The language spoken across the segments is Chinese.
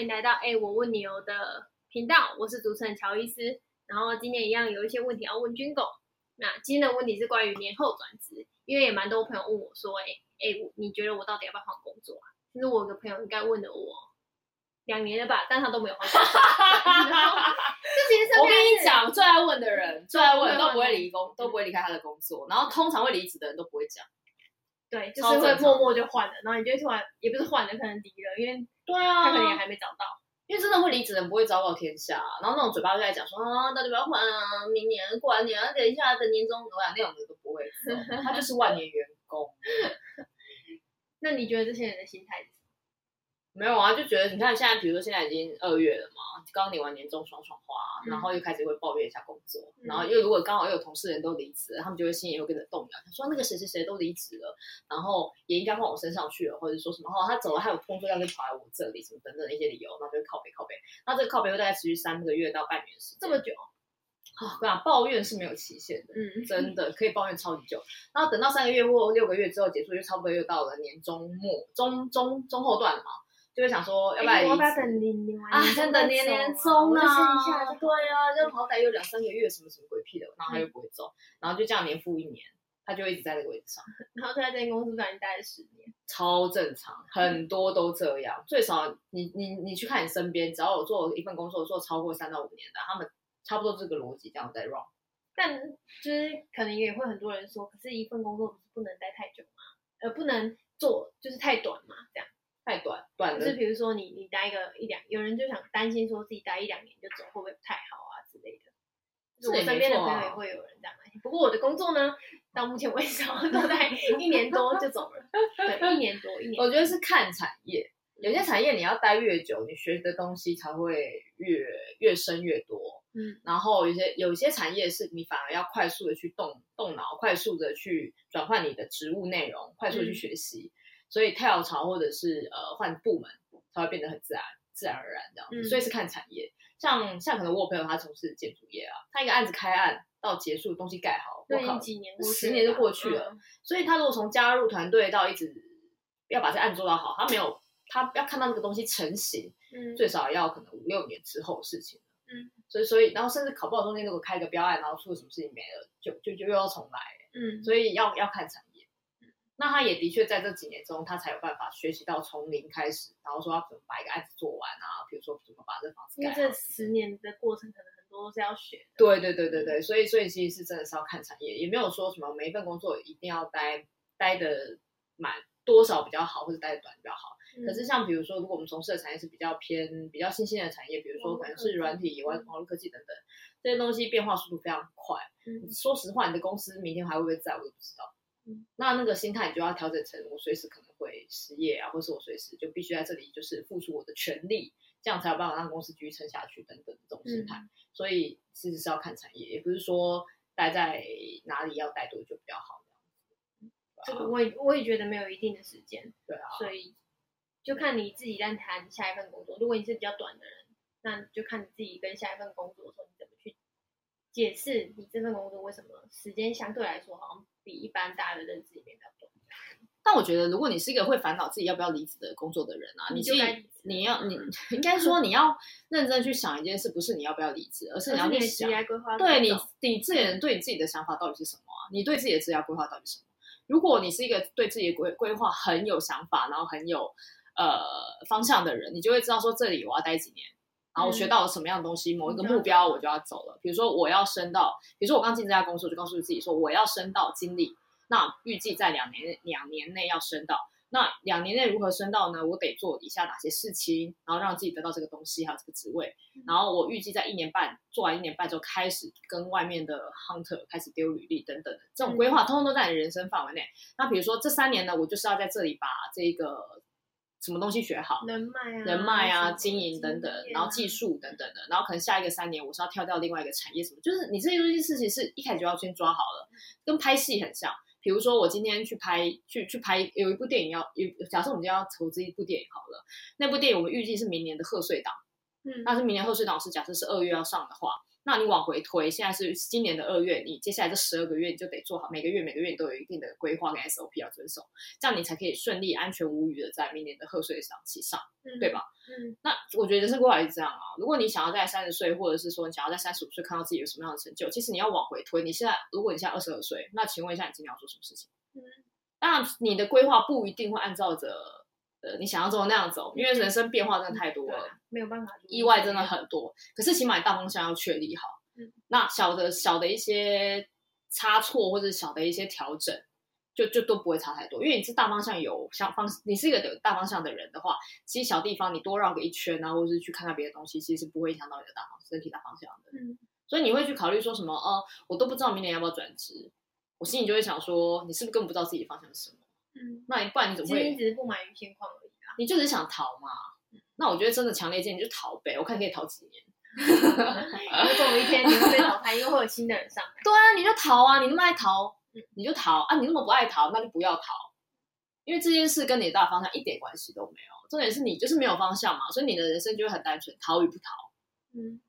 欢迎来到哎，我问你哦的频道，我是主持人乔伊斯。然后今天一样有一些问题要问军狗。那今天的问题是关于年后转职，因为也蛮多朋友问我说，哎哎，你觉得我到底要不要换工作啊？其实我有个朋友应该问了我两年了吧，但他都没有换工作。我跟你讲，最爱问的人，最爱问都不会离工，都不会离开他的工作。然后通常会离职的人都不会讲。对，就是会默默就换了，然后你就突然也不是换了，可能离了，因为对啊，他可能也还没找到，因为真的会离职的人不会昭告天下，然后那种嘴巴就在讲说啊，到底要不要换啊，明年过完年，等一下等年终，怎么样那种人都不会，他就是万年员工。那你觉得这些人的心态？没有啊，就觉得你看现在，比如说现在已经二月了嘛，刚领完年终爽爽花，然后又开始会抱怨一下工作，嗯、然后又如果刚好又有同事人都离职了，他们就会心里又跟着动摇，他说那个谁谁谁都离职了，然后也应该换我身上去了，或者说什么，哦他走了，还有工作要跟跑来我这里，什么等等的一些理由，然后就会靠背靠背，那这个靠背会大概持续三个月到半年时间，这么久，啊、哦，我讲抱怨是没有期限的，嗯，真的可以抱怨超级久，然后等到三个月或六个月之后结束，就差不多又到了年终末中中中后段了嘛。就会想说，要不然、欸、我不要等年年完，啊，真的年年终啊，对啊，就好歹有两三个月，什么什么鬼屁的，然后他又不会走，嗯、然后就这样年复一年，他就一直在这个位置上，然后他在这间公司已经待了十年，超正常，很多都这样，最少你你你去看你身边，只要有做一份工作做超过三到五年的，他们差不多这个逻辑这样在 run，但就是可能也会很多人说，可是一份工作不是不能待太久吗，呃，不能做就是太短是比如说你你待个一两，有人就想担心说自己待一两年就走会不会不太好啊之类的。就是我身边的朋友也会有人这样担心。不过我的工作呢，到目前为止 都在一年多就走了。对，一年多一年多。我觉得是看产业，有些产业你要待越久，你学的东西才会越越深越多。嗯。然后有些有些产业是你反而要快速的去动动脑，快速的去转换你的职务内容，快速的去学习。嗯所以跳槽或者是呃换部门才会变得很自然，自然而然这样子。嗯、所以是看产业，像像可能我朋友他从事建筑业啊，他一个案子开案到结束，东西盖好，我靠，几年十年就过去了。嗯、所以他如果从加入团队到一直要把这案子做到好，他没有他要看到那个东西成型，嗯，最少要可能五六年之后的事情。嗯，所以所以然后甚至考不好中间如果开个标案，然后出了什么事情没了，就就就又要重来。嗯，所以要要看产业。那他也的确在这几年中，他才有办法学习到从零开始，然后说要怎么把一个案子做完啊，比如说怎么把这房子盖。因为这十年的过程，可能很多都是要学的。对对对对对，所以所以其实是真的是要看产业，也没有说什么每一份工作一定要待待的满多少比较好，或者待的短比较好。嗯、可是像比如说，如果我们从事的产业是比较偏比较新兴的产业，比如说可能是软体、网网络科技等等，这些东西变化速度非常快。嗯、说实话，你的公司明天还会不会在，我都不知道。那那个心态你就要调整成我随时可能会失业啊，或是我随时就必须在这里就是付出我的全力，这样才有办法让公司继续撑下去等等这种心态。嗯、所以其实是要看产业，也不是说待在哪里要待多久比较好这样子。这个我也我也觉得没有一定的时间。对啊。所以就看你自己在谈下一份工作。如果你是比较短的人，那就看你自己跟下一份工作的时候你怎么去解释你这份工作为什么时间相对来说好像。比一般大家的认知里面比较多，但我觉得，如果你是一个会烦恼自己要不要离职的工作的人啊，你自己你要你 应该说你要认真去想一件事，不是你要不要离职，而是你要去想，对你你自己人对你自己的想法到底是什么啊？你对自己的职业规划到底是什么？如果你是一个对自己的规规划很有想法，然后很有呃方向的人，你就会知道说，这里我要待几年。然后我学到了什么样的东西，某一个目标我就要走了。比如说我要升到，比如说我刚进这家公司，我就告诉自己说我要升到经理，那预计在两年两年内要升到。那两年内如何升到呢？我得做以下哪些事情，然后让自己得到这个东西还有这个职位。然后我预计在一年半做完一年半之后，开始跟外面的 hunter 开始丢履历等等的这种规划，通通都在你人生范围内。那比如说这三年呢，我就是要在这里把这个。什么东西学好？人脉啊，人脉啊，经营等等，然后技术等等的，然后可能下一个三年我是要跳到另外一个产业什么，就是你这些东西事情是一开始就要先抓好了，跟拍戏很像。比如说我今天去拍，去去拍有一部电影要有，假设我们今天要投资一部电影好了，那部电影我们预计是明年的贺岁档，嗯，那是明年贺岁档是假设是二月要上的话，那你往回推，现在是今年的二月，你接下来这十二个月你就得做好，每个月每个月你都有一定的规划跟 SOP 要遵守，这样你才可以顺利、安全无虞的在明年的贺岁档期上，嗯、对吧？嗯，那我觉得人生规划也是这样啊。如果你想要在三十岁，或者是说你想要在三十五岁看到自己有什么样的成就，其实你要往回推。你现在，如果你现在二十二岁，那请问一下，你今年要做什么事情？嗯，当然你的规划不一定会按照着呃你想要做那样走，因为人生变化真的太多了，没有办法，意外真的很多。可是起码大方向要确立好。嗯，那小的小的一些差错或者小的一些调整。就就都不会差太多，因为你是大方向有想方，你是一个有大方向的人的话，其实小地方你多绕个一圈啊，或者是去看看别的东西，其实是不会影响到你的大方身体大方向的。嗯，所以你会去考虑说什么？哦，我都不知道明年要不要转职，我心里就会想说，你是不是根本不知道自己的方向是什么？嗯，那你不然你怎么会？其实你只是不满于现况而已啊。你就只是想逃嘛？那我觉得真的强烈建议你就逃呗，我看你可以逃几年。如果有一天你会被淘汰，因为会有新的人上来。对啊，你就逃啊！你那么爱逃。你就逃啊！你那么不爱逃，那就不要逃，因为这件事跟你的大方向一点关系都没有。重点是你就是没有方向嘛，所以你的人生就会很单纯，逃与不逃。嗯，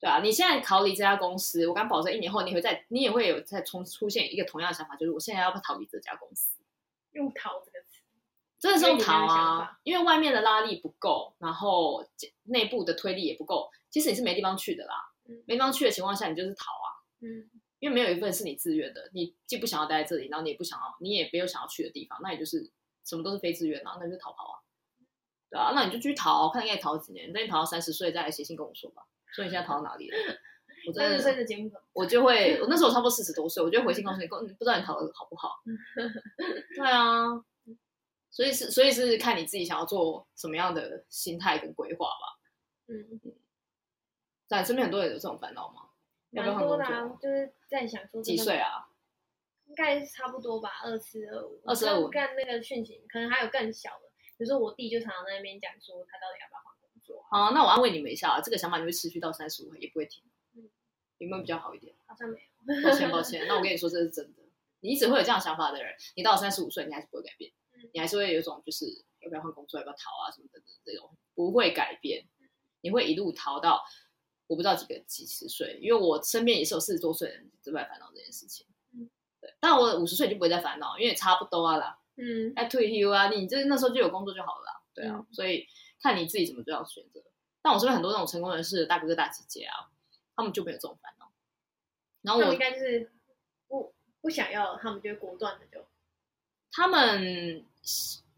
对啊。你现在逃离这家公司，我敢保证一年后你会再，你也会有再重出现一个同样的想法，就是我现在要不要逃离这家公司？用“逃”这个词，真的是用“逃”啊！因为外面的拉力不够，然后内部的推力也不够，其实你是没地方去的啦。嗯，没地方去的情况下，你就是逃啊。嗯。因为没有一份是你自愿的，你既不想要待在这里，然后你也不想要，你也没有想要去的地方，那也就是什么都是非自愿啊，那你就逃跑啊，对啊，那你就继续逃，看你可以逃几年，等你逃到三十岁再来写信跟我说吧，说你现在逃到哪里了。我真的，的节目我就会，我那时候差不多四十多岁，我就回信告诉你，不知道你考的好不好。对啊，所以是，所以是看你自己想要做什么样的心态跟规划吧。嗯，在身边很多人有这种烦恼吗？蛮多的啊，就是在想说几岁啊？应该是差不多吧，二四二五。二四二五。干那个讯息，可能还有更小的。比如说我弟就常常在那边讲说，他到底要不要换工作？好，那我安慰你们一下啊，这个想法你会持续到三十五，也不会停。嗯，有没有比较好一点？好像没有。抱歉抱歉，那我跟你说这是真的。你一直会有这样想法的人，你到了三十五岁，你还是不会改变。嗯。你还是会有一种就是要不要换工作，要不要逃啊什么的这种，不会改变。你会一路逃到。我不知道几个几十岁，因为我身边也是有四十多岁的人正在烦恼这件事情。嗯，对，但我五十岁就不会再烦恼，因为也差不多啊啦。嗯，要退休啊，你这那时候就有工作就好了啦。对啊，嗯、所以看你自己怎么最好选择。但我身边很多那种成功人士的大哥哥大姐姐啊，他们就没有这种烦恼。然后我应该就是不不想要，他们就会果断的就。他们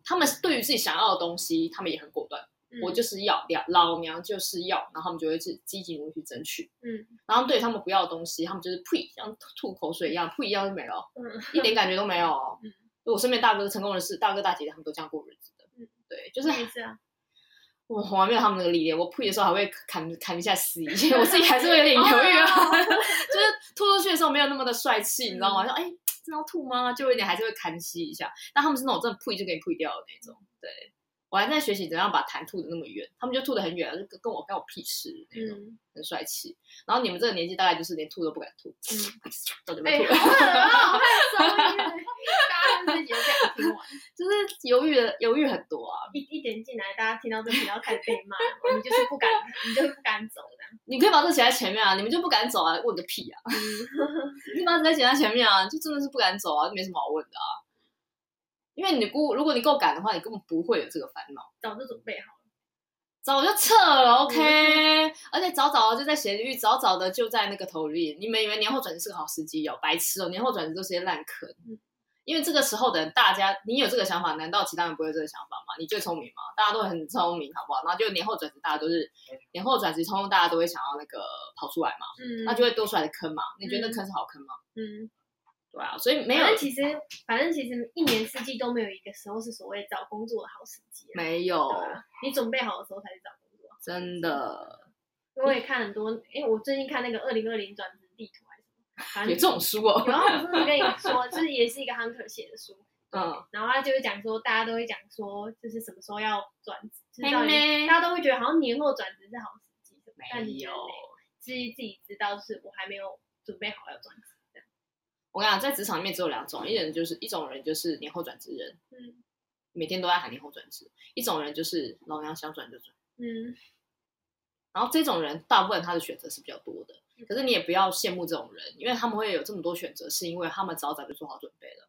他们对于自己想要的东西，他们也很果断。我就是要，老娘就是要，然后他们就会去积极努力去争取。嗯，然后对他们不要的东西，他们就是呸，像吐口水一样，呸一样就没了，嗯，一点感觉都没有。嗯，我身边大哥成功人士，大哥大姐姐他们都这样过日子的。嗯，对，就是。是啊。我从来没有他们那个历练，我呸的时候还会砍砍一下死一下，我自己还是会有点犹豫啊，就是吐出去的时候没有那么的帅气，你知道吗？说哎，真的要吐吗？就有点还是会砍息一下，但他们是那种真的呸就给你呸掉的那种，对。我还在学习怎样把痰吐的那么远，他们就吐的很远，就跟我跟我屁事那种，嗯、很帅气。然后你们这个年纪大概就是连吐都不敢吐，嗯，早就没吐了。好狠啊，好害羞，大家自己都这样听完，就是犹豫的犹豫很多啊。一一点进来，大家听到这里要开始被骂，你就是不敢，你就是不敢走的。你可以把这写在前面啊，你们就不敢走啊？问个屁啊！嗯、你把这写在前面啊，就真的是不敢走啊，就没什么好问的啊。因为你估，如果你够赶的话，你根本不会有这个烦恼。早就准备好了，早就撤了，OK。嗯、而且早早的就在闲鱼，早早的就在那个投履。你们以为年后转职是个好时机哦？白痴哦！年后转职都是些烂坑。嗯、因为这个时候的人，大家你有这个想法，难道其他人不会有这个想法吗？你最聪明吗？大家都很聪明，好不好？然后就年后转职，大家都是年后转职，通通大家都会想要那个跑出来嘛。嗯。那就会多出来的坑嘛？你觉得那坑是好坑吗？嗯。对啊，所以没有。反正其实，反正其实一年四季都没有一个时候是所谓找工作的好时机。没有，你准备好的时候才去找工作。真的。我也看很多，因为我最近看那个二零二零转职地图还是什么，反正有这种书哦。然后我是不是跟你说，就是也是一个 hunter 写的书。嗯。然后他就会讲说，大家都会讲说，就是什么时候要转职，大家都会觉得好像年后转职是好时机，没有，自己自己知道是我还没有准备好要转职。我跟你讲，在职场里面只有两种，一人就是一种人就是年后转职人，嗯，每天都在喊年后转职；一种人就是老娘想转就转，嗯。然后这种人大部分他的选择是比较多的，可是你也不要羡慕这种人，因为他们会有这么多选择，是因为他们早早就做好准备了。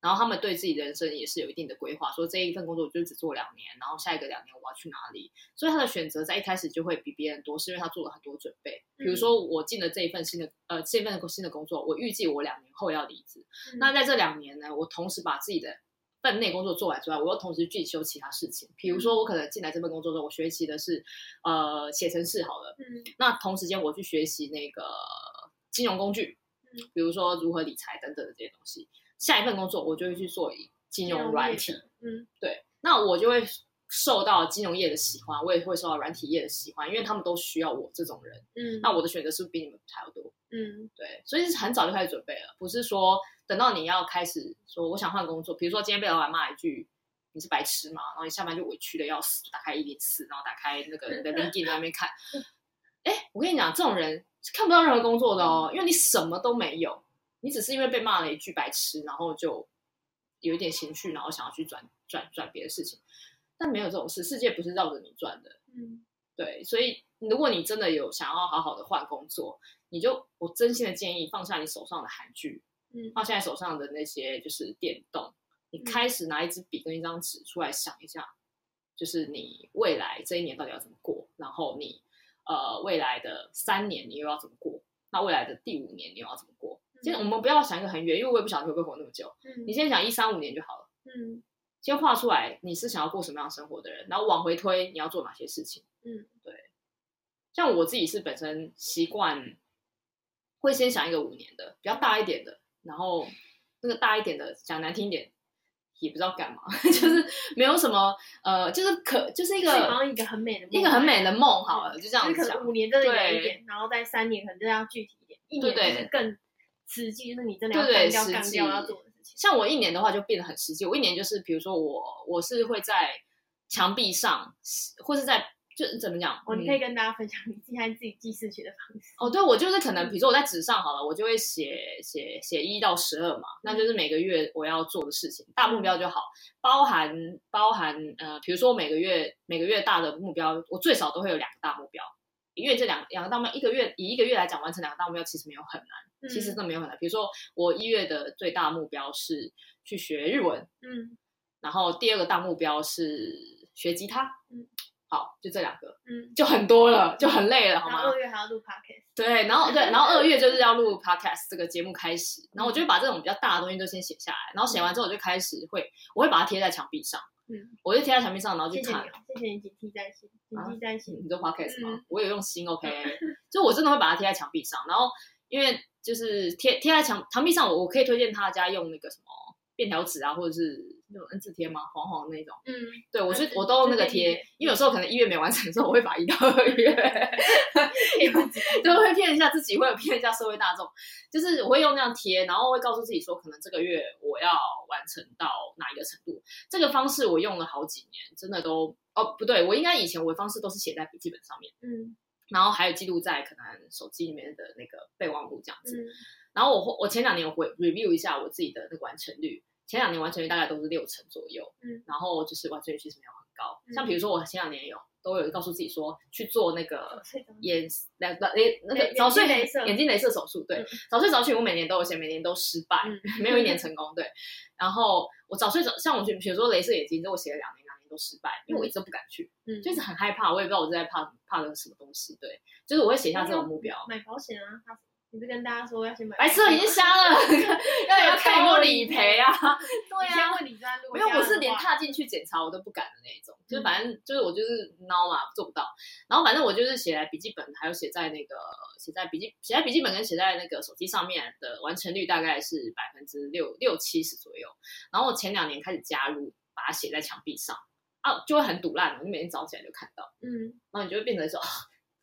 然后他们对自己的人生也是有一定的规划，说这一份工作我就只做两年，然后下一个两年我要去哪里，所以他的选择在一开始就会比别人多，是因为他做了很多准备。比如说我进了这一份新的呃这一份新的工作，我预计我两年后要离职，嗯、那在这两年呢，我同时把自己的份内工作做完之外，我又同时进修其他事情。比如说我可能进来这份工作中，我学习的是呃写程式好了，嗯，那同时间我去学习那个金融工具，比如说如何理财等等的这些东西。下一份工作，我就会去做金融软体，嗯，对，那我就会受到金融业的喜欢，我也会受到软体业的喜欢，因为他们都需要我这种人，嗯，那我的选择是不是比你们还要多？嗯，对，所以是很早就开始准备了，不是说等到你要开始说我想换工作，比如说今天被老板骂一句你是白痴嘛，然后你下班就委屈的要死，打开一零四，然后打开那个你的 LinkedIn 在那边看，哎，我跟你讲，这种人是看不到任何工作的哦，因为你什么都没有。你只是因为被骂了一句白痴，然后就有一点情绪，然后想要去转转转别的事情，但没有这种事，世界不是绕着你转的。嗯，对，所以如果你真的有想要好好的换工作，你就我真心的建议放下你手上的韩剧，嗯，放下你手上的那些就是电动，你开始拿一支笔跟一张纸出来想一下，就是你未来这一年到底要怎么过，然后你呃未来的三年你又要怎么过，那未来的第五年你又要怎么过？其实我们不要想一个很远，因为我也不想会不会活那么久。嗯，你先想一三五年就好了。嗯，先画出来你是想要过什么样的生活的人，然后往回推你要做哪些事情。嗯，对。像我自己是本身习惯会先想一个五年的比较大一点的，然后那个大一点的讲难听一点也不知道干嘛，就是没有什么呃，就是可就是一个好像一个很美的一个很美的梦好了，就这样子想。五年真的远一点，然后在三年可能就要具体一点，一年更。实际就是你真的要干掉干掉要做的事情。像我一年的话就变得很实际。我一年就是，比如说我我是会在墙壁上，或是在就怎么讲？哦，你可以跟大家分享你现在自己记事情的方式。哦，对，我就是可能比如说我在纸上好了，我就会写写写一到十二嘛，那就是每个月我要做的事情，大目标就好，包含包含呃，比如说每个月每个月大的目标，我最少都会有两个大目标。因为这两两个大目标，一个月以一个月来讲完成两个大目标，其实没有很难，嗯、其实真的没有很难。比如说我一月的最大目标是去学日文，嗯，然后第二个大目标是学吉他，嗯，好，就这两个，嗯，就很多了，就很累了，好吗？二月还要录 podcast，对，然后对，然后二月就是要录 podcast 这个节目开始，然后我就会把这种比较大的东西都先写下来，然后写完之后我就开始会，我会把它贴在墙壁上。嗯，我就贴在墙壁上，然后就看。谢谢你，谢谢你谨记在心，谨记在心。你做 podcast 吗？我有用心，OK。就我真的会把它贴在墙壁上，然后因为就是贴贴在墙墙壁上，我我可以推荐大家用那个什么便条纸啊，或者是。那种 N 字贴吗？黄黄的那种。嗯，对我是我都那个贴，因为有时候可能一月没完成的时候，我会把一到二月 就会骗一下自己，会有骗一下社会大众。就是我会用那样贴，然后会告诉自己说，可能这个月我要完成到哪一个程度。这个方式我用了好几年，真的都哦不对，我应该以前我的方式都是写在笔记本上面，嗯，然后还有记录在可能手机里面的那个备忘录这样子。嗯、然后我我前两年我会 review 一下我自己的那个完成率。前两年完成率大概都是六成左右，嗯，然后就是完成率其实没有很高。嗯、像比如说我前两年有都有告诉自己说去做那个眼那那那个早睡眼睛雷射手术，对，嗯、早睡早起我每年都有写，每年都失败，嗯、没有一年成功，对。然后我早睡早像我去比如说雷射眼睛，这我写了两年，两年都失败，因为我一直都不敢去，嗯，就是很害怕，我也不知道我在怕怕的什么东西，对，就是我会写下这种目标，买保险啊，你是跟大家说要先买？白色已经瞎了，要有太多理赔啊！对呀，因为我是连踏进去检查我都不敢的那种，就是反正就是我就是孬嘛，做不到。然后反正我就是写在笔记本，还有写在那个写在笔记写在笔记本跟写在那个手机上面的完成率大概是百分之六六七十左右。然后我前两年开始加入，把它写在墙壁上啊，就会很堵烂，你每天早起来就看到，嗯，然后你就会变成说。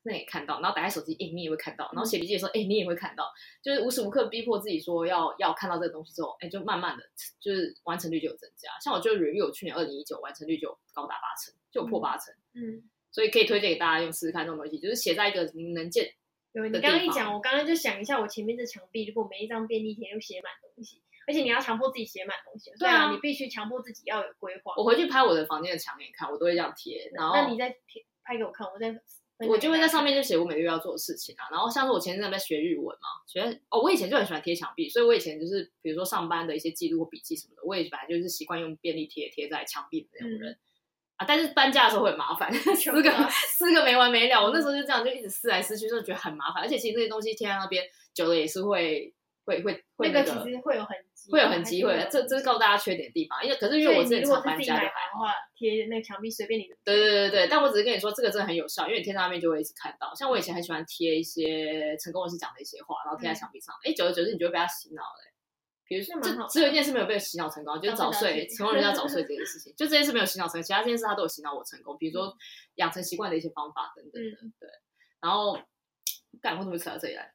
那也看到，然后打开手机，哎，你也会看到，然后写笔记的时候，哎，你也会看到，就是无时无刻逼迫自己说要要看到这个东西之后，哎，就慢慢的就是完成率就有增加。像我就 review 去年二零一九完成率就高达八成，就破八成，嗯，所以可以推荐给大家用试试看这种东西，就是写在一个你能见。有你刚刚一讲，我刚刚就想一下，我前面的墙壁如果每一张便利贴都写满东西，而且你要强迫自己写满东西，对啊，你必须强迫自己要有规划。我回去拍我的房间的墙给你看，我都会这样贴，然后那你再贴拍给我看，我再。我就会在上面就写我每个月要做的事情啊。然后像是我前阵子在学日文嘛，学哦，我以前就很喜欢贴墙壁，所以我以前就是比如说上班的一些记录或笔记什么的，我也本来就是习惯用便利贴贴在墙壁的那种人、嗯、啊。但是搬家的时候会很麻烦，撕个撕个没完没了。我那时候就这样就一直撕来撕去，就觉得很麻烦。而且其实这些东西贴在那边久了也是会会会会那个，那个其实会有很。会有很机会的，这这是告诉大家缺点的地方。因为可是因为我之前常搬家就还好，贴那个墙壁随便你。对对对对，但我只是跟你说，这个真的很有效，因为你贴在上面就会一直看到。像我以前很喜欢贴一些成功人士讲的一些话，然后贴在墙壁上。哎、嗯，久而久之，你就会被他洗脑了。比如说，这只有一件事没有被洗脑成功，就是早睡，成功人士要早睡这件事情。就这件事没有洗脑成功，其他这件事他都有洗脑我成功。比如说养成习惯的一些方法等等的。嗯、对，然后，干，我怎么扯到这里来？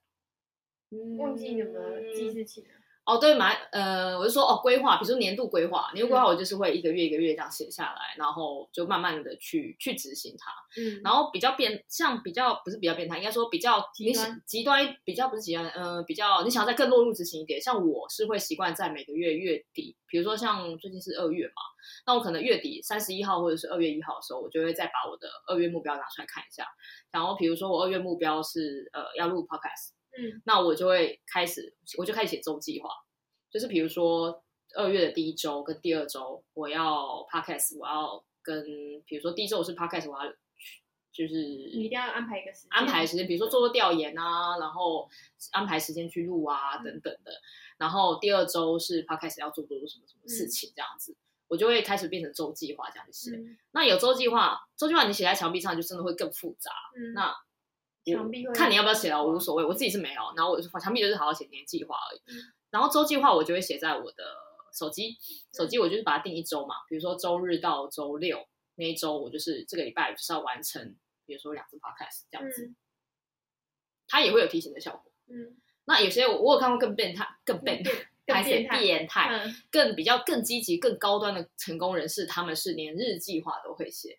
嗯，忘记有没有记事情了。哦，对，蛮呃，我就说哦，规划，比如说年度规划，年度规划我就是会一个月一个月这样写下来，然后就慢慢的去去执行它。嗯，然后比较变，像比较不是比较变态，应该说比较极端，极端比较不是极端，呃，比较你想要再更落入执行一点，像我是会习惯在每个月月底，比如说像最近是二月嘛，那我可能月底三十一号或者是二月一号的时候，我就会再把我的二月目标拿出来看一下，然后比如说我二月目标是呃要录 podcast。嗯，那我就会开始，我就开始写周计划，就是比如说二月的第一周跟第二周，我要 podcast，我要跟，比如说第一周我是 podcast，我要就是你一定要安排一个时间，安排时间，比如说做做调研啊，然后安排时间去录啊等等的，然后第二周是 podcast 要做做什么什么事情这样子，我就会开始变成周计划这样子写。那有周计划，周计划你写在墙壁上就真的会更复杂。嗯。那墙壁看你要不要写了，我无所谓，我自己是没有。然后我墙壁就是好好写年计划而已。嗯、然后周计划我就会写在我的手机，手机我就是把它定一周嘛。比如说周日到周六那一周，我就是这个礼拜就是要完成，比如说两次 podcast 这样子。嗯、它也会有提醒的效果。嗯，那有些我我有看过更变态、更变态、还是变态、更比较更积极、更高端的成功人士，他们是连日计划都会写，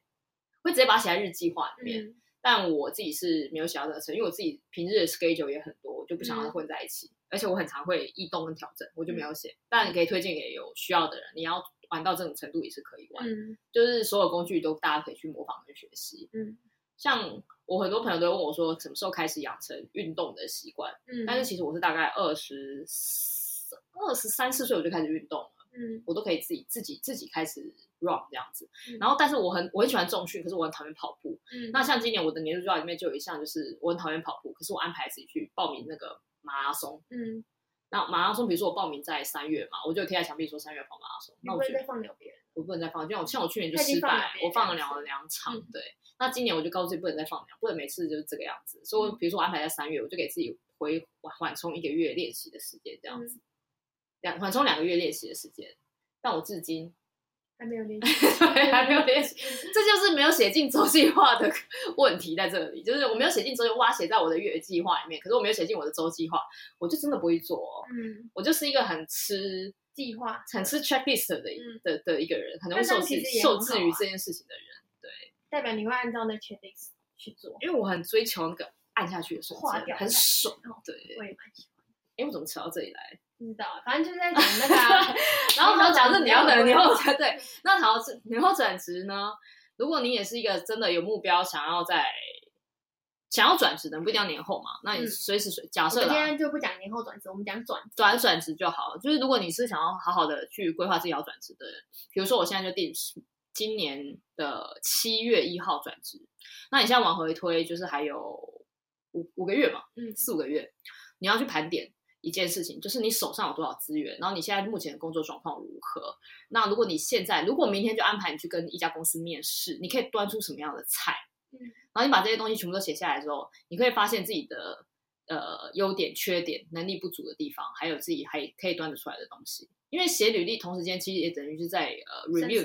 会直接把它写在日计划里面。嗯但我自己是没有想要这个成，因为我自己平日的 schedule 也很多，我就不想要混在一起。嗯、而且我很常会异动跟调整，我就没有写。嗯、但你可以推荐给有需要的人，你要玩到这种程度也是可以玩。嗯，就是所有工具都大家可以去模仿跟学习。嗯，像我很多朋友都问我说，什么时候开始养成运动的习惯？嗯，但是其实我是大概二十二十三四岁我就开始运动了。嗯，我都可以自己自己自己开始 run 这样子，嗯、然后但是我很我很喜欢重训，可是我很讨厌跑步。嗯，那像今年我的年度计划里面就有一项，就是我很讨厌跑步，可是我安排自己去报名那个马拉松。嗯，那马拉松，比如说我报名在三月嘛，我就贴在墙壁说三月跑马拉松。那我不能再放鸟别人，我不能再放，就像我像我去年就失败，我放了两两场。嗯、对，那今年我就告诉自己不能再放鸟，不能每次就是这个样子。所以，比如说我安排在三月，我就给自己回缓缓冲一个月练习的时间，这样子，两缓冲两个月练习的时间。但我至今 还没有练习，对，还没有练习，这就是没有写进周计划的问题在这里，就是我没有写进周计划，写在我的月计划里面，可是我没有写进我的周计划，我就真的不会做哦。嗯，我就是一个很吃计划、很吃 checklist 的的的一个人，可能会受制受制于这件事情的人，对，代表你会按照那 checklist 去做，因为我很追求那个按下去的瞬间，很爽，对，我也蛮喜欢。哎，我怎么扯到这里来？不知道，反正就是在讲那个、啊，然后讲讲是你要等年后才对。那好，年后转职呢？如果你也是一个真的有目标，想要在想要转职的，不一定要年后嘛。那你随时随假设，今天就不讲年后转职，我们讲转转转职就好了。就是如果你是想要好好的去规划自己要转职的人，比如说我现在就定今年的七月一号转职，那你现在往回推，就是还有五五个月嘛，嗯，四五个月，你要去盘点。一件事情就是你手上有多少资源，然后你现在目前的工作状况如何？那如果你现在，如果明天就安排你去跟一家公司面试，你可以端出什么样的菜？嗯，然后你把这些东西全部都写下来之后，你可以发现自己的呃优点、缺点、能力不足的地方，还有自己还可以端得出来的东西。因为写履历同时间其实也等于是在呃 review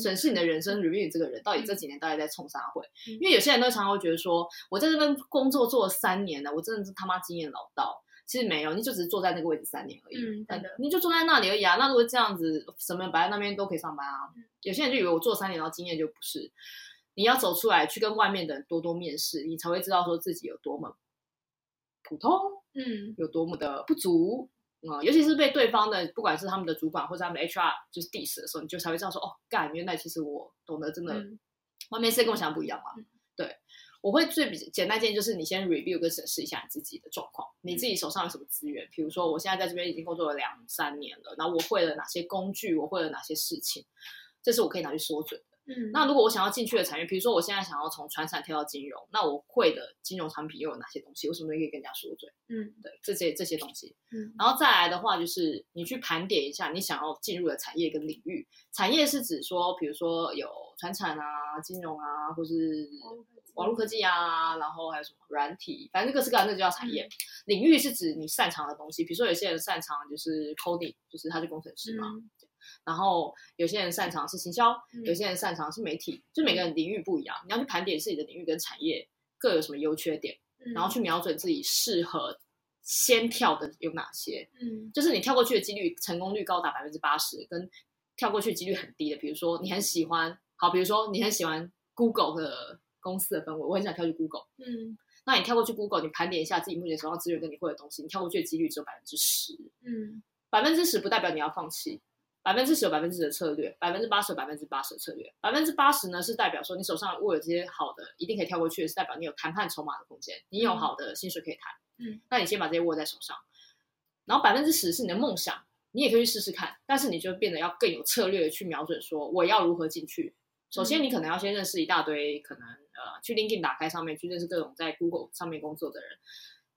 审视你的人生，review 你这个人到底这几年到底在冲啥会？嗯，因为有些人都常常会觉得说，我在这份工作做了三年了，我真的是他妈经验老道。其实没有，你就只是坐在那个位置三年而已。嗯，真的，你就坐在那里而已啊。那如果这样子，什么人摆在那边都可以上班啊。嗯，有些人就以为我做三年，然后经验就不是。你要走出来，去跟外面的人多多面试，你才会知道说自己有多么普通，嗯，有多么的不足啊，嗯。尤其是被对方的，不管是他们的主管或者他们的 HR 就是 diss 的时候，你就才会知道说，哦，干，原来其实我懂得真的，嗯，外面是跟我想的不一样嘛。我会最比简单建议就是你先 review 跟审视一下你自己的状况，你自己手上有什么资源？比如说我现在在这边已经工作了两三年了，然后我会了哪些工具，我会了哪些事情，这是我可以拿去说准的。嗯，那如果我想要进去的产业，比如说我现在想要从传产跳到金融，那我会的金融产品又有哪些东西？我什么可以跟人家说准？嗯，对，这些这些东西。嗯，然后再来的话，就是你去盘点一下你想要进入的产业跟领域。产业是指说，比如说有传产啊、金融啊，或是网络科技啊，然后还有什么软体，反正各式各样的就叫产业。嗯、领域是指你擅长的东西，比如说有些人擅长就是 coding，就是他是工程师嘛。嗯然后有些人擅长是行销，嗯、有些人擅长是媒体，就每个人领域不一样。你要去盘点自己的领域跟产业各有什么优缺点，嗯、然后去瞄准自己适合先跳的有哪些。嗯，就是你跳过去的几率成功率高达百分之八十，跟跳过去几率很低的，比如说你很喜欢，好，比如说你很喜欢 Google 的公司的氛围，我很想跳去 Google。嗯，那你跳过去 Google，你盘点一下自己目前手上资源跟你会的东西，你跳过去的几率只有百分之十。嗯，百分之十不代表你要放弃。百分之十有百分之十的策略，百分之八十有百分之八十的策略。百分之八十呢，是代表说你手上握有这些好的，一定可以跳过去的，是代表你有谈判筹码的空间，你有好的薪水可以谈。嗯，那你先把这些握在手上。然后百分之十是你的梦想，你也可以去试试看，但是你就变得要更有策略的去瞄准说我要如何进去。首先，你可能要先认识一大堆可能呃，去 LinkedIn 打开上面去认识各种在 Google 上面工作的人。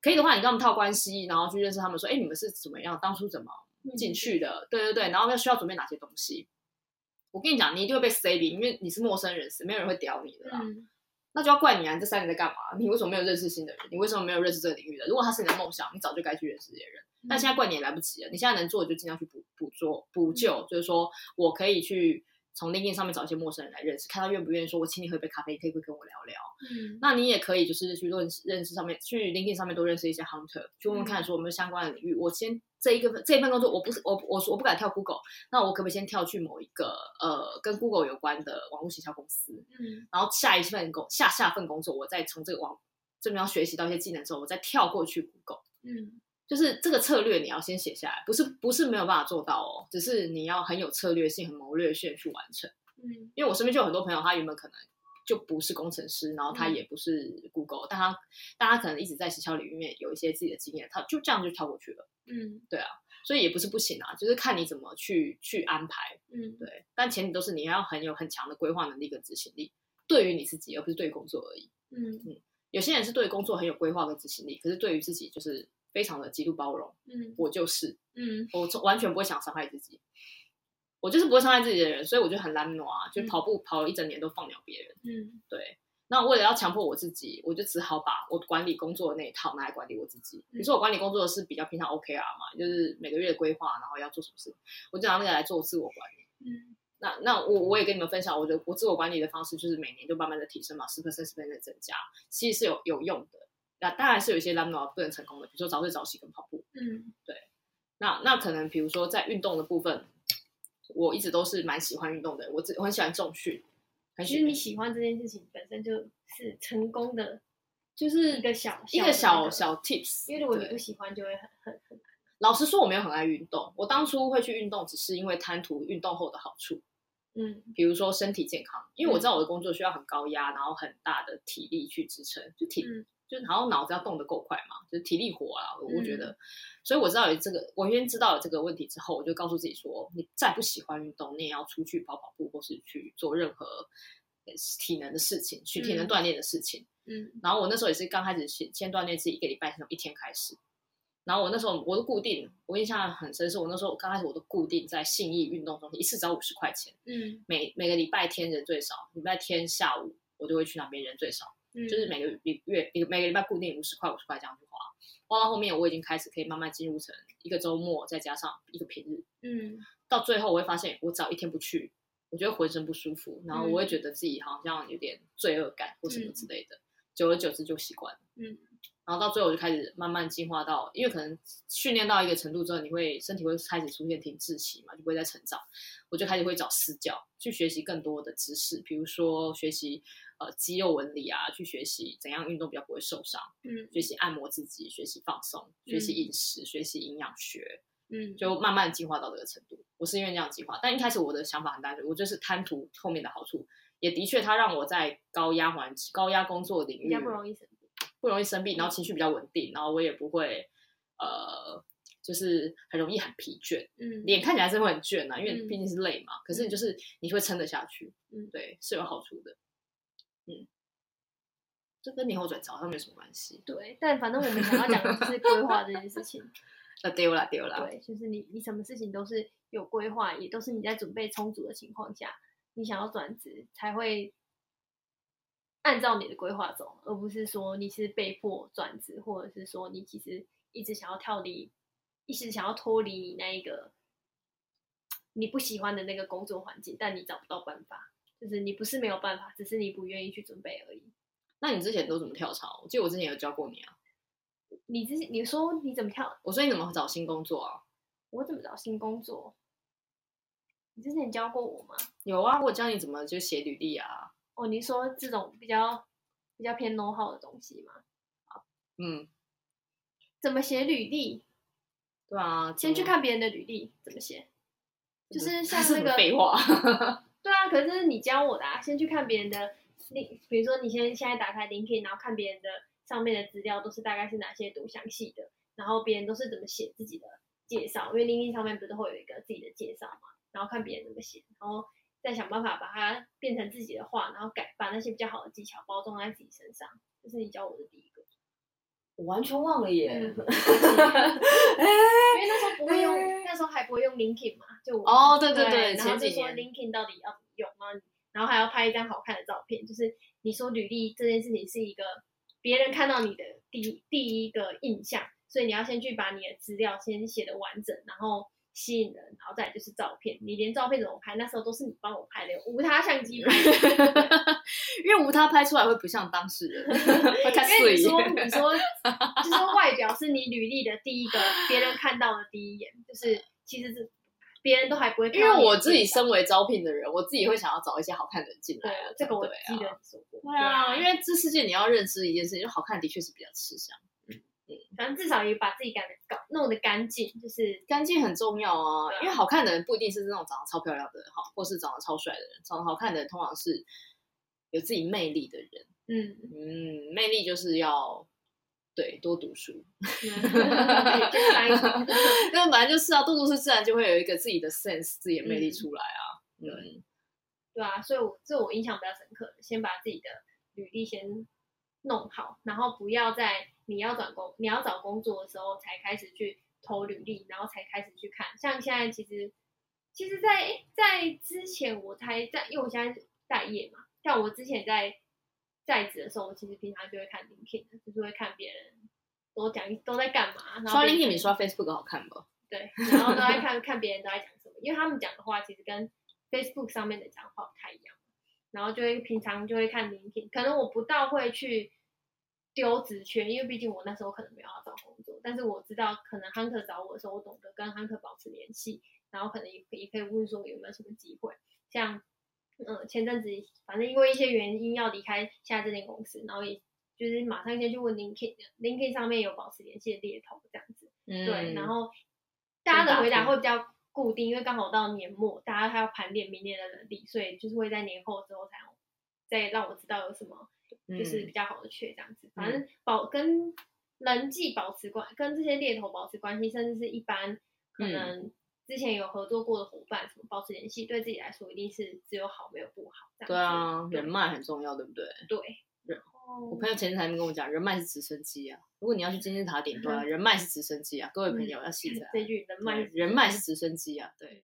可以的话，你跟他们套关系，然后去认识他们，说，哎，你们是怎么样，当初怎么？进去的，对对对，然后要需要准备哪些东西？我跟你讲，你一定会被 saving，因为你是陌生人士，没有人会屌你的啦。嗯、那就要怪你啊！你这三年在干嘛？你为什么没有认识新的人？你为什么没有认识这个领域的？如果他是你的梦想，你早就该去认识这些人。嗯、但现在怪你也来不及了。你现在能做的就尽量去补补做补救，嗯、就是说我可以去。从 LinkedIn 上面找一些陌生人来认识，看他愿不愿意说，我请你喝一杯咖啡，可以不可以跟我聊聊？嗯，那你也可以就是去认识认识上面，去 LinkedIn 上面多认识一些 hunter，去问问看说有没有相关的领域。嗯、我先这一个这一份工作，我不是我我我不敢跳 Google，那我可不可以先跳去某一个呃跟 Google 有关的网络行销公司？嗯，然后下一份工下下份工作，我再从这个网这边要学习到一些技能之后，我再跳过去 Google。嗯。就是这个策略你要先写下来，不是不是没有办法做到哦，只是你要很有策略性、很谋略性去完成。嗯，因为我身边就有很多朋友，他原本可能就不是工程师，然后他也不是 Google，、嗯、但他但他可能一直在营销领域面有一些自己的经验，他就这样就跳过去了。嗯，对啊，所以也不是不行啊，就是看你怎么去去安排。嗯，对，但前提都是你要很有很强的规划能力跟执行力，对于你自己，而不是对工作而已。嗯嗯，有些人是对工作很有规划跟执行力，可是对于自己就是。非常的极度包容，嗯，我就是，嗯，我从完全不会想伤害自己，我就是不会伤害自己的人，所以我就很懒惰啊，就跑步跑了一整年都放鸟别人，嗯，对。那为了要强迫我自己，我就只好把我管理工作的那一套拿来管理我自己。比如说我管理工作的是比较偏向 OKR 嘛，就是每个月的规划，然后要做什么事，我就拿那个来做自我管理。嗯，那那我我也跟你们分享，我的我自我管理的方式就是每年就慢慢的提升嘛，十 percent 十 percent 的增加，其实是有有用的。那当然是有一些 lambda 不能成功的，比如说早睡早起跟跑步。嗯，对。那那可能比如说在运动的部分，我一直都是蛮喜欢运动的。我我很喜欢重训。其实你喜欢这件事情本身就是成功的，就是一个小一个小小 tips。因为如果你不喜欢，就会很很很难。老实说，我没有很爱运动。我当初会去运动，只是因为贪图运动后的好处。嗯，比如说身体健康，因为我知道我的工作需要很高压，然后很大的体力去支撑，就体。嗯就然后脑子要动得够快嘛，就是体力活啊，我觉得，嗯、所以我知道有这个，我先知道有这个问题之后，我就告诉自己说，你再不喜欢运动，你也要出去跑跑步，或是去做任何体能的事情，去体能锻炼的事情。嗯，然后我那时候也是刚开始先先锻炼自己一个礼拜，从一天开始。然后我那时候我都固定，我印象很深，是我那时候刚开始我都固定在信义运动中心，一次只要五十块钱。嗯，每每个礼拜天人最少，礼拜天下午我就会去那边人最少。就是每个月一个每个礼拜固定五十块五十块这样去花，花到后面我已经开始可以慢慢进入成一个周末再加上一个平日，嗯，到最后我会发现我只要一天不去，我觉得浑身不舒服，然后我会觉得自己好像有点罪恶感或什么之类的，嗯、久而久之就习惯了，嗯，然后到最后我就开始慢慢进化到，因为可能训练到一个程度之后，你会身体会开始出现停滞期嘛，就不会再成长，我就开始会找私教去学习更多的知识，比如说学习。呃，肌肉纹理啊，去学习怎样运动比较不会受伤。嗯，学习按摩自己，学习放松，学习饮食，嗯、学习营养学。嗯，就慢慢进化到这个程度。我是因为这样进化，但一开始我的想法很单纯，我就是贪图后面的好处，也的确，它让我在高压环境、高压工作领域比较不容易不容易生病，然后情绪比较稳定，然后我也不会呃，就是很容易很疲倦。嗯，脸看起来是会很倦啊，因为毕竟是累嘛。嗯、可是就是你会撑得下去。嗯，对，是有好处的。嗯，这跟年后转职好像没什么关系。对，但反正我们想要讲的就是规划这件事情。啊，丢了丢了。对，就是你你什么事情都是有规划，也都是你在准备充足的情况下。你想要转职才会按照你的规划走，而不是说你是被迫转职，或者是说你其实一直想要跳离，一直想要脱离你那一个你不喜欢的那个工作环境，但你找不到办法，就是你不是没有办法，只是你不愿意去准备而已。那你之前都怎么跳槽？我记得我之前有教过你啊。你之前你说你怎么跳？我说你怎么找新工作啊？我怎么找新工作？你之前教过我吗？有啊，我教你怎么就写履历啊。哦，你说这种比较比较偏 know how 的东西吗？嗯，怎么写履历？对啊，先去看别人的履历怎么写，就是 像那个废话。对啊，可是你教我的啊，先去看别人的，你比如说你先现在打开 LinkedIn，然后看别人的上面的资料都是大概是哪些读详细的，然后别人都是怎么写自己的介绍，因为 LinkedIn 上面不是会有一个自己的介绍嘛。然后看别人怎么写，然后再想办法把它变成自己的话，然后改把那些比较好的技巧包装在自己身上。这是你教我的第一个，我完全忘了耶。嗯、因为那时候不会用，那时候还不会用 LinkedIn 嘛，就哦，对对对，对然后就说 LinkedIn 到底要怎么用，然后然后还要拍一张好看的照片。就是你说履历这件事情是一个别人看到你的第一第一个印象，所以你要先去把你的资料先写得完整，然后。吸引人，然后再就是照片。你连照片怎么拍，那时候都是你帮我拍的，无他相机拍。因为无他拍出来会不像当事人。因为你说你说就是外表是你履历的第一个，别人看到的第一眼，就是其实是别人都还不会看。因为我自己身为招聘的人，我自己会想要找一些好看的人进来。对，这个我记得说过。对啊，因为这世界你要认知一件事情，就好看的确是比较吃香。嗯，反正至少也把自己搞得搞弄得干净，就是干净很重要啊。因为好看的人不一定是那种长得超漂亮的人，哈，或是长得超帅的人。长得好看的人通常是有自己魅力的人。嗯嗯，魅力就是要对多读书。因为本来就是啊，多读书自然就会有一个自己的 sense，自己的魅力出来啊。嗯，嗯对啊，所以我这我印象比较深刻的，先把自己的履历先弄好，然后不要再。你要转工，你要找工作的时候才开始去投履历，然后才开始去看。像现在其实，其实在，在在之前我才在，因为我现在待业嘛。像我之前在在职的时候，我其实平常就会看 LinkedIn，就是会看别人都讲都在干嘛。然后刷 LinkedIn 比刷 Facebook 好看吧？对，然后都在看 看别人都在讲什么，因为他们讲的话其实跟 Facebook 上面的讲话不太一样。然后就会平常就会看 LinkedIn，可能我不到会去。丢职缺，因为毕竟我那时候可能没有要找工作，但是我知道可能 Hunter 找我的时候，我懂得跟 Hunter 保持联系，然后可能也也可以问说有没有什么机会。像，嗯，前阵子反正因为一些原因要离开现在这间公司，然后也就是马上先去问 LinkedIn，LinkedIn 上面有保持联系的猎头这样子，嗯、对，然后大家的回答会比较固定，因为刚好到年末，大家还要盘点明年的能力，所以就是会在年后之后才再让我知道有什么。就是比较好的缺这样子，反正保跟人际保持关，跟这些猎头保持关系，甚至是一般可能之前有合作过的伙伴，什么保持联系，对自己来说一定是只有好没有不好。对啊，人脉很重要，对不对？对。然后我朋友前几天跟我讲，人脉是直升机啊。如果你要去金字塔顶端，人脉是直升机啊。各位朋友要记着这句，人脉人脉是直升机啊。对。